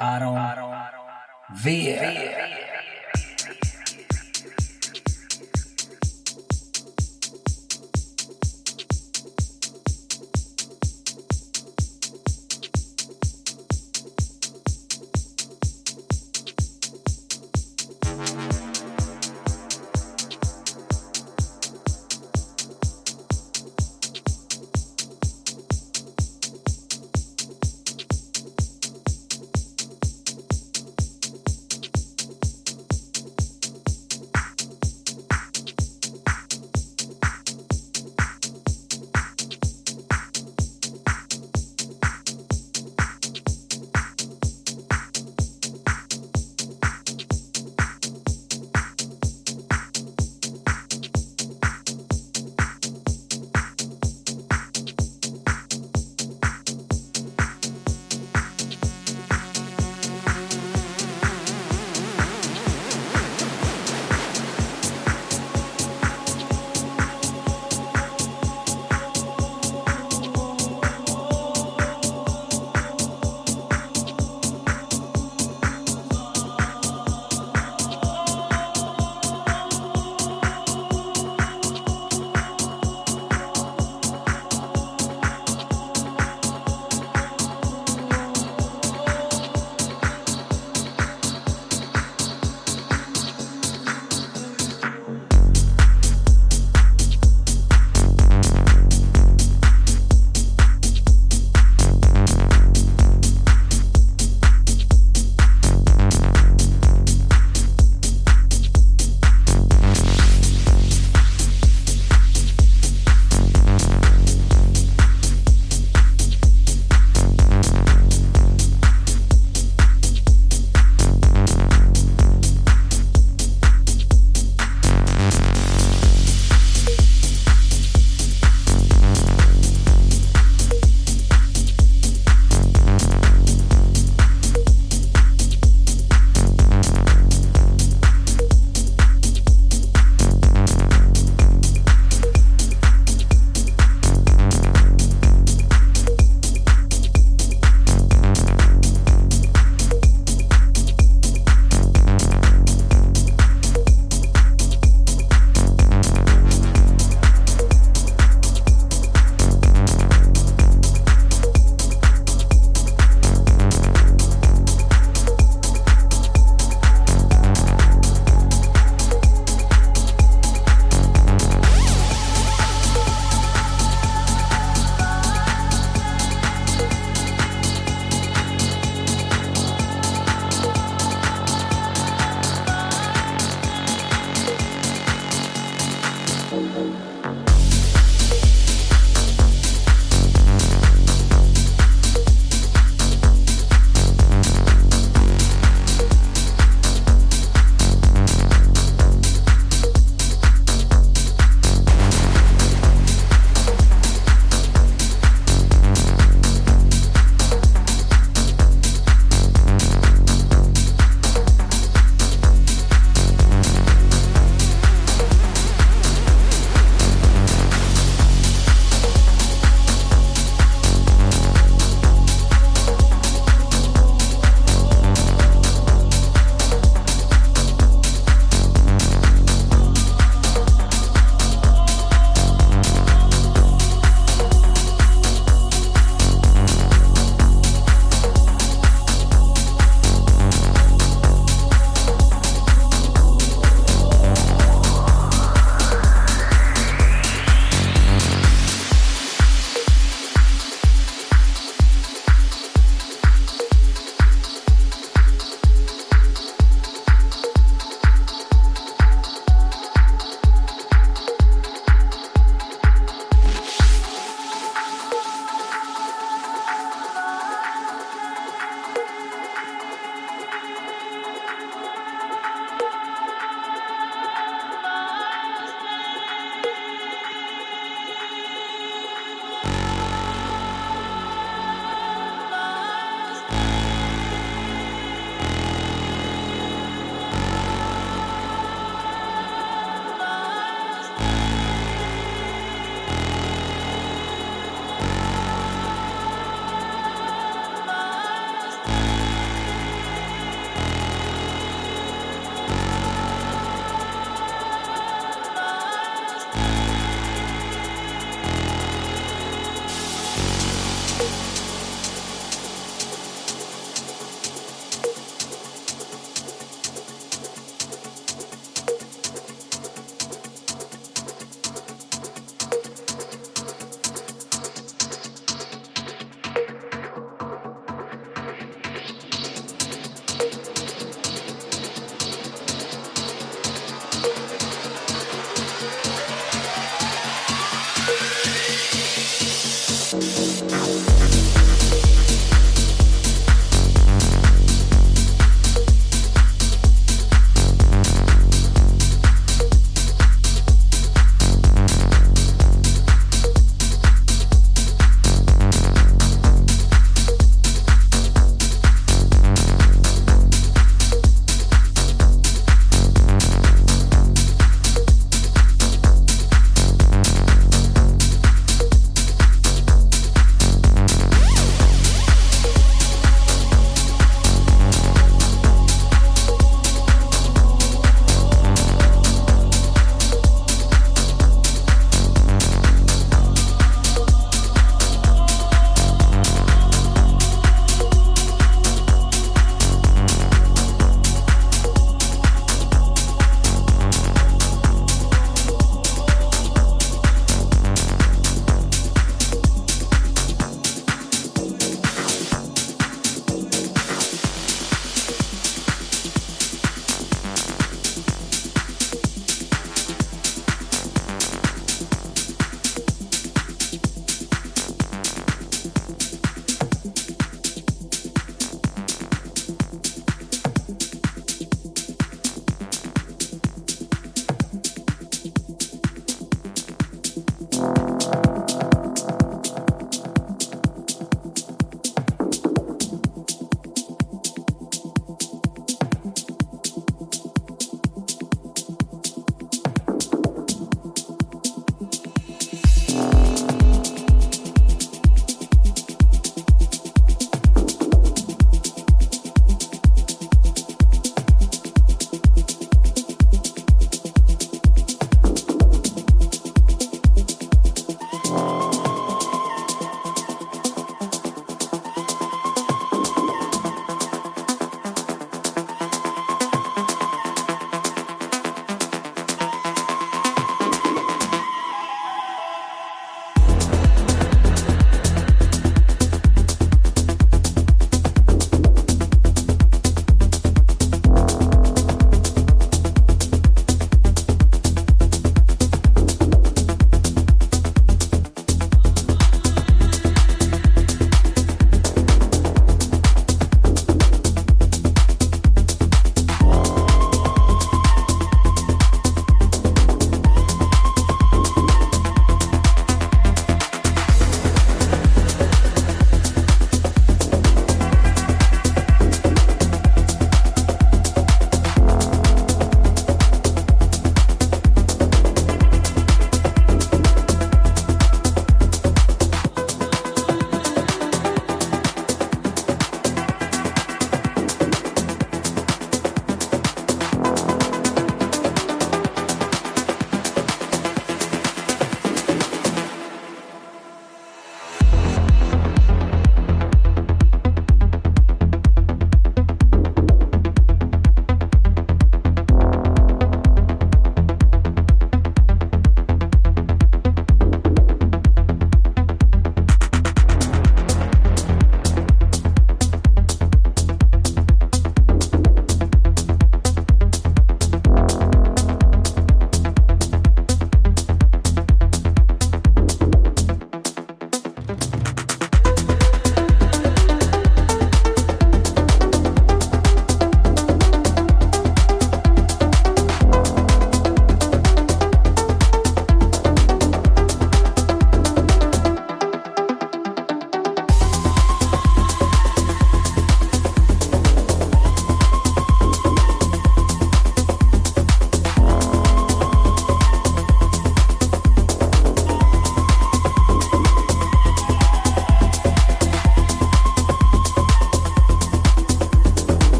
Aron Villa.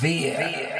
via VR.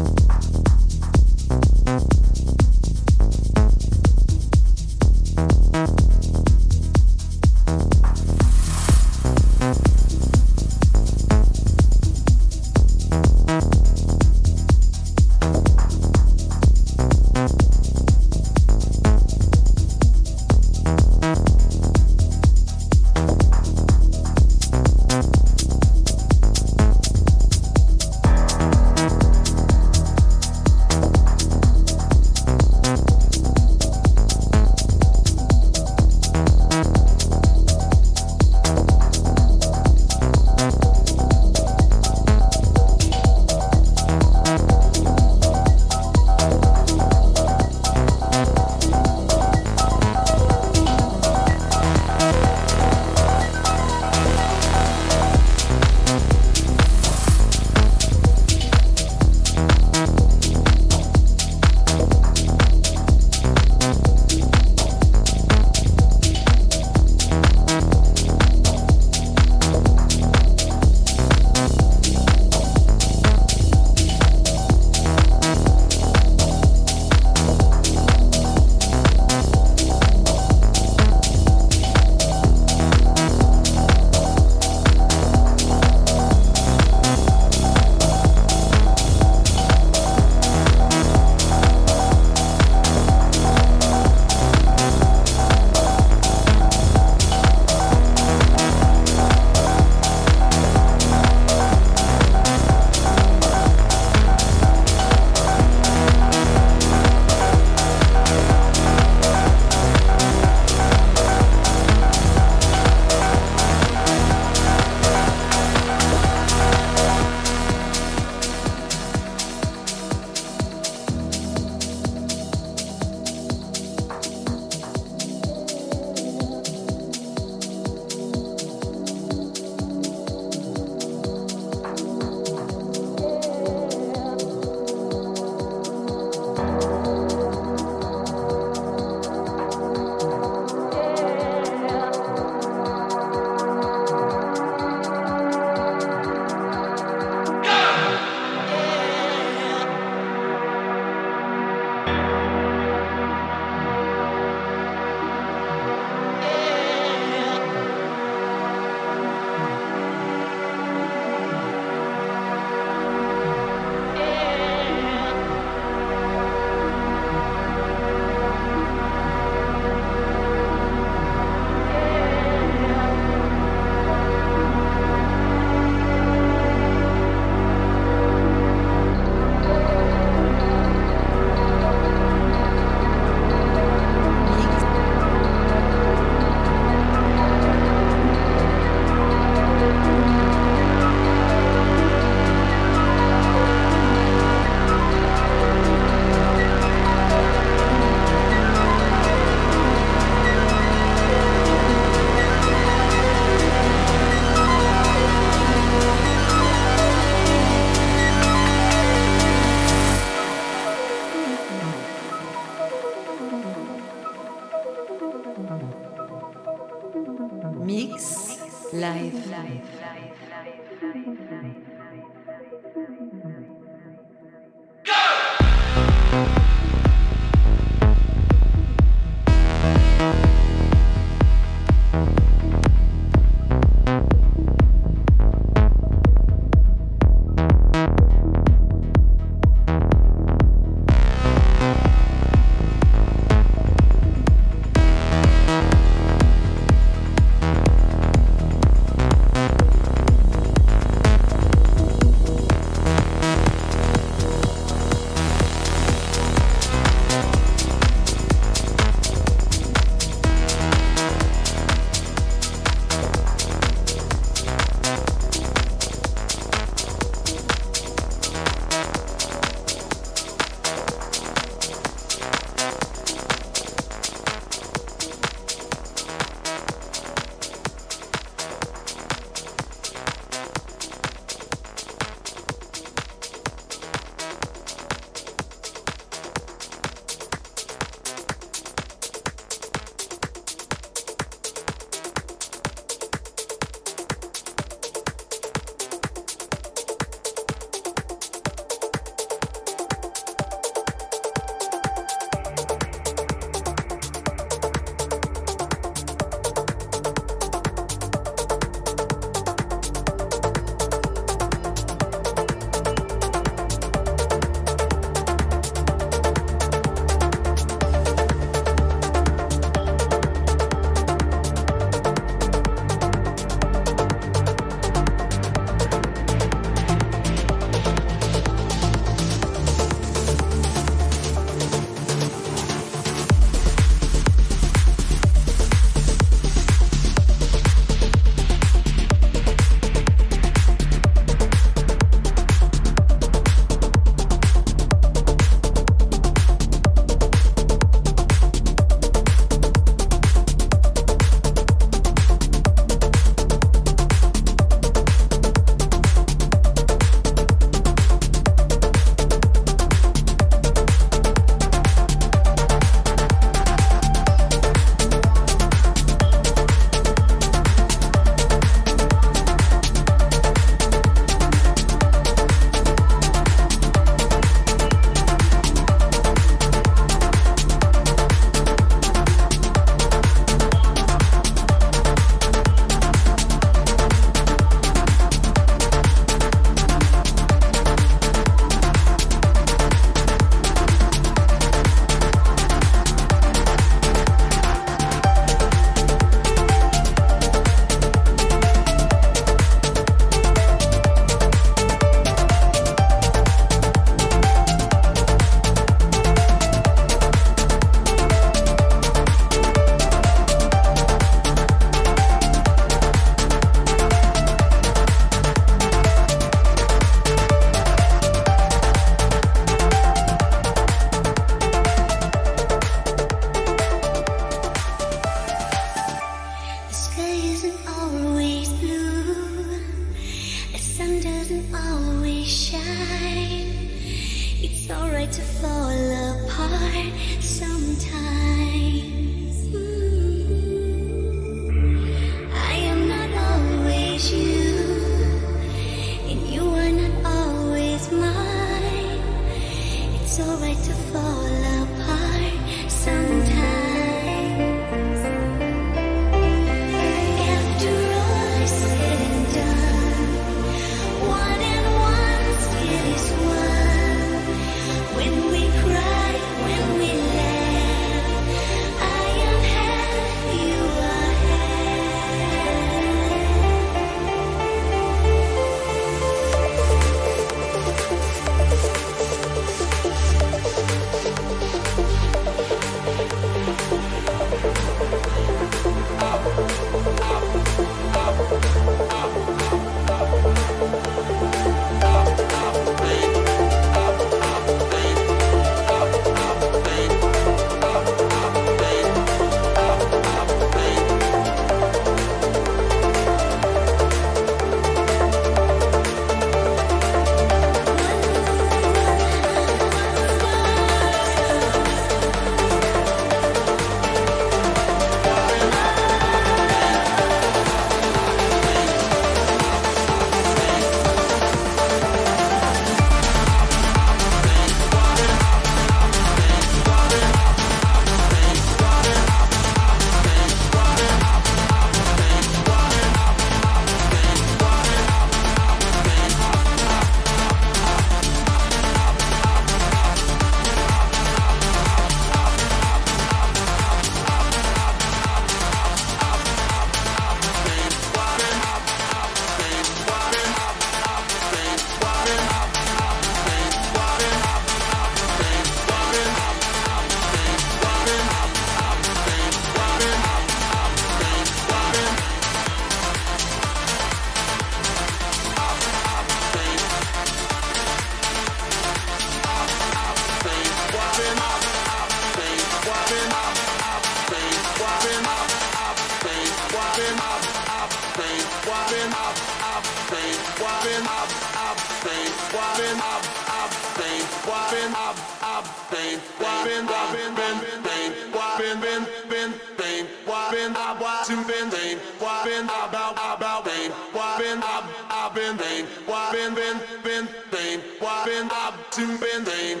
been, what been about, about been, what been up, I've been been, what been been, been been, what been up to been been,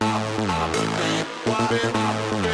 I've been, what been up, been.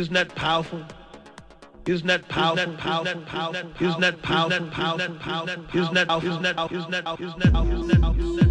Isn't that powerful? Isn't that powerful? Isn't that powerful? Isn't that powerful? Isn't that powerful? Isn't that powerful? Isn't that powerful? Isn't that powerful? Isn't that powerful? Isn't that powerful?